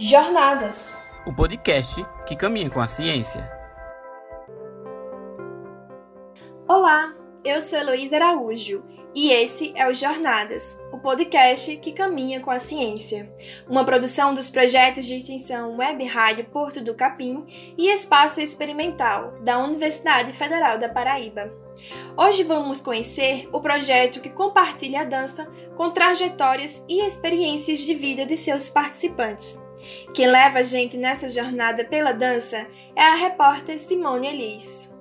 Jornadas o podcast que caminha com a ciência. Olá, eu sou Heloísa Araújo e esse é o Jornadas, o podcast que caminha com a ciência, uma produção dos projetos de extensão Web Rádio Porto do Capim e Espaço Experimental da Universidade Federal da Paraíba. Hoje vamos conhecer o projeto que compartilha a dança com trajetórias e experiências de vida de seus participantes. Quem leva a gente nessa jornada pela dança é a repórter Simone Elis.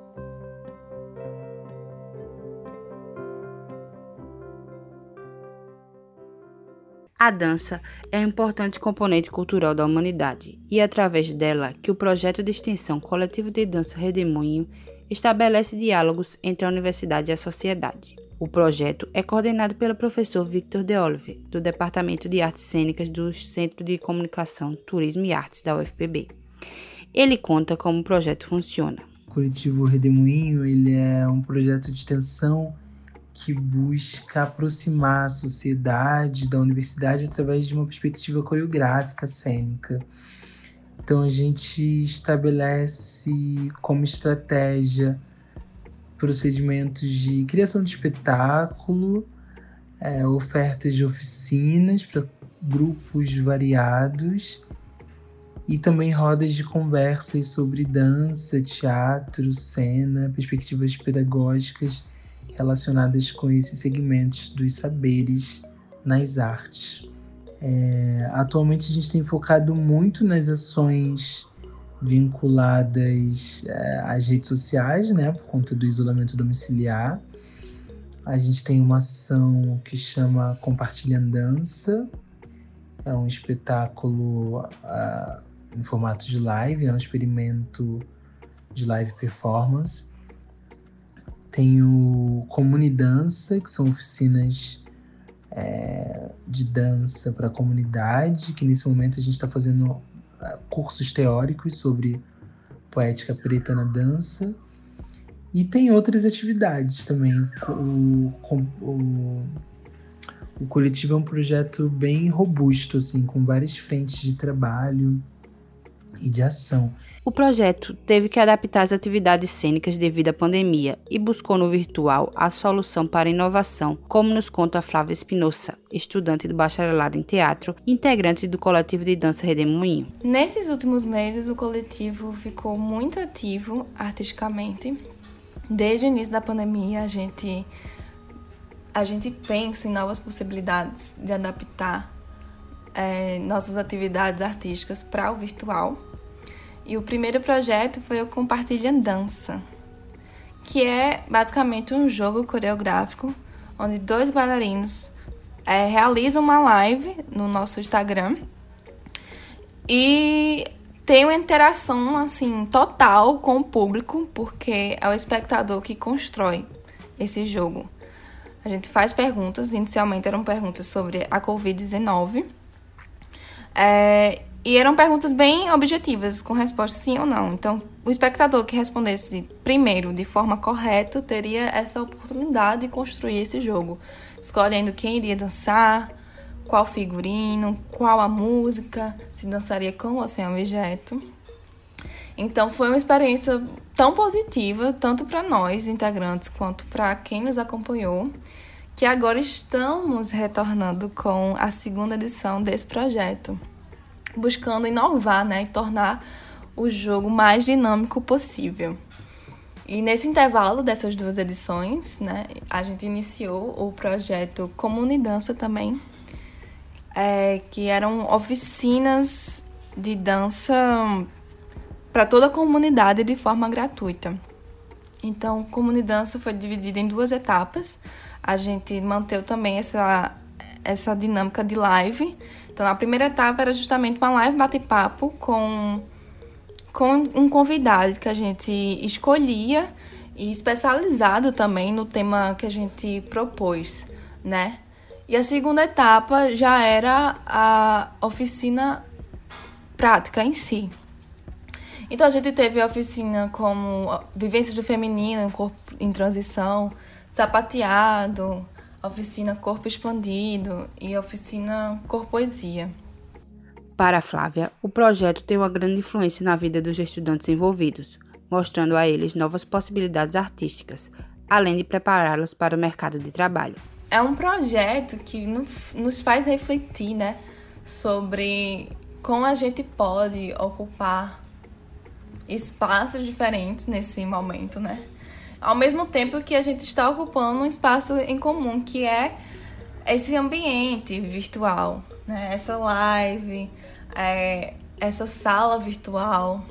A dança é um importante componente cultural da humanidade e é através dela que o projeto de extensão Coletivo de Dança Redemoinho estabelece diálogos entre a universidade e a sociedade. O projeto é coordenado pelo professor Victor De Olive, do Departamento de Artes Cênicas do Centro de Comunicação, Turismo e Artes da UFPB. Ele conta como o projeto funciona. O Coletivo Redemoinho ele é um projeto de extensão que busca aproximar a sociedade da universidade através de uma perspectiva coreográfica cênica. Então a gente estabelece como estratégia procedimentos de criação de espetáculo, é, ofertas de oficinas para grupos variados e também rodas de conversas sobre dança, teatro, cena, perspectivas pedagógicas relacionadas com esses segmentos dos saberes nas artes. É, atualmente a gente tem focado muito nas ações vinculadas é, às redes sociais, né, por conta do isolamento domiciliar. A gente tem uma ação que chama Compartilhando Dança, é um espetáculo uh, em formato de live, é um experimento de live performance. Tem o Comunidança, que são oficinas é, de dança para a comunidade, que nesse momento a gente está fazendo cursos teóricos sobre poética preta na dança. E tem outras atividades também. O, o, o coletivo é um projeto bem robusto, assim, com várias frentes de trabalho e de ação. O projeto teve que adaptar as atividades cênicas devido à pandemia e buscou no virtual a solução para a inovação, como nos conta Flávia Espinosa, estudante do bacharelado em teatro e integrante do coletivo de dança Redemoinho. Nesses últimos meses, o coletivo ficou muito ativo artisticamente. Desde o início da pandemia, a gente a gente pensa em novas possibilidades de adaptar é, nossas atividades artísticas para o virtual. E o primeiro projeto foi o Compartilha Dança, que é basicamente um jogo coreográfico onde dois bailarinos é, realizam uma live no nosso Instagram e tem uma interação assim total com o público, porque é o espectador que constrói esse jogo. A gente faz perguntas, inicialmente eram perguntas sobre a Covid-19 é, e eram perguntas bem objetivas, com resposta sim ou não. Então, o espectador que respondesse primeiro de forma correta teria essa oportunidade de construir esse jogo, escolhendo quem iria dançar, qual figurino, qual a música, se dançaria com ou sem objeto. Então, foi uma experiência tão positiva, tanto para nós, integrantes, quanto para quem nos acompanhou, que agora estamos retornando com a segunda edição desse projeto, buscando inovar né, e tornar o jogo mais dinâmico possível. E nesse intervalo dessas duas edições, né, a gente iniciou o projeto Comunidança também, é, que eram oficinas de dança para toda a comunidade de forma gratuita. Então, Comunidança foi dividida em duas etapas a gente manteve também essa, essa dinâmica de live. Então, a primeira etapa era justamente uma live bate-papo com, com um convidado que a gente escolhia e especializado também no tema que a gente propôs, né? E a segunda etapa já era a oficina prática em si. Então a gente teve a oficina como vivências do feminino, corpo em transição, sapateado, oficina corpo expandido e oficina cor poesia. Para Flávia, o projeto tem uma grande influência na vida dos estudantes envolvidos, mostrando a eles novas possibilidades artísticas, além de prepará-los para o mercado de trabalho. É um projeto que nos faz refletir, né, sobre como a gente pode ocupar espaços diferentes nesse momento, né? Ao mesmo tempo que a gente está ocupando um espaço em comum, que é esse ambiente virtual, né? Essa live, é, essa sala virtual.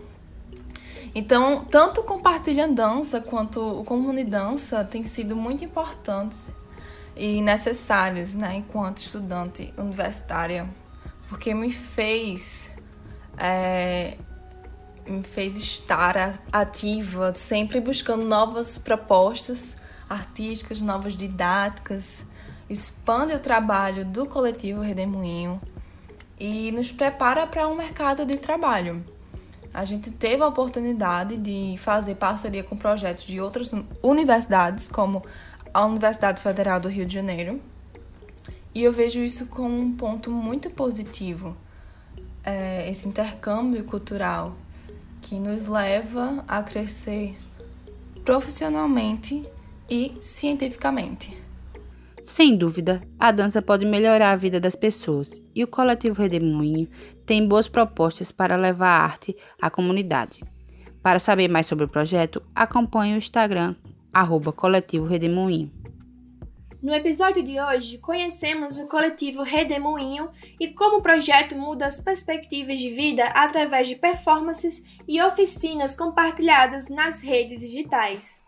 Então, tanto o Compartilha Dança quanto o Comunidança tem sido muito importantes e necessários, né, enquanto estudante universitária, porque me fez é, me fez estar ativa, sempre buscando novas propostas artísticas, novas didáticas, expande o trabalho do coletivo Redemoinho e nos prepara para um mercado de trabalho. A gente teve a oportunidade de fazer parceria com projetos de outras universidades, como a Universidade Federal do Rio de Janeiro, e eu vejo isso como um ponto muito positivo, é, esse intercâmbio cultural que nos leva a crescer profissionalmente e cientificamente. Sem dúvida, a dança pode melhorar a vida das pessoas e o Coletivo Redemoinho tem boas propostas para levar a arte à comunidade. Para saber mais sobre o projeto, acompanhe o Instagram arroba Coletivo Redemoinho. No episódio de hoje, conhecemos o coletivo Redemoinho e como o projeto muda as perspectivas de vida através de performances e oficinas compartilhadas nas redes digitais.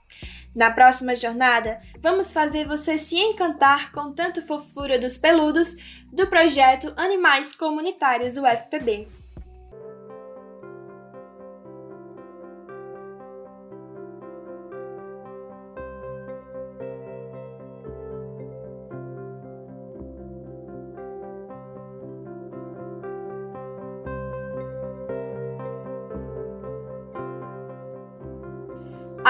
Na próxima jornada, vamos fazer você se encantar com tanto fofura dos peludos do projeto Animais Comunitários UFPB.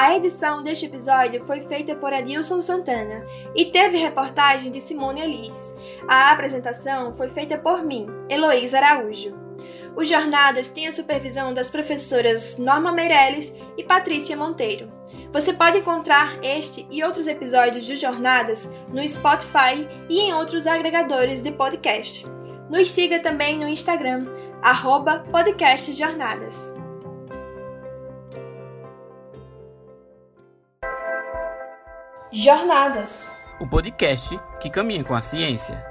A edição deste episódio foi feita por Adilson Santana e teve reportagem de Simone Elis. A apresentação foi feita por mim, Heloísa Araújo. O Jornadas tem a supervisão das professoras Norma Meirelles e Patrícia Monteiro. Você pode encontrar este e outros episódios do Jornadas no Spotify e em outros agregadores de podcast. Nos siga também no Instagram, podcastjornadas. Jornadas. O podcast que caminha com a ciência.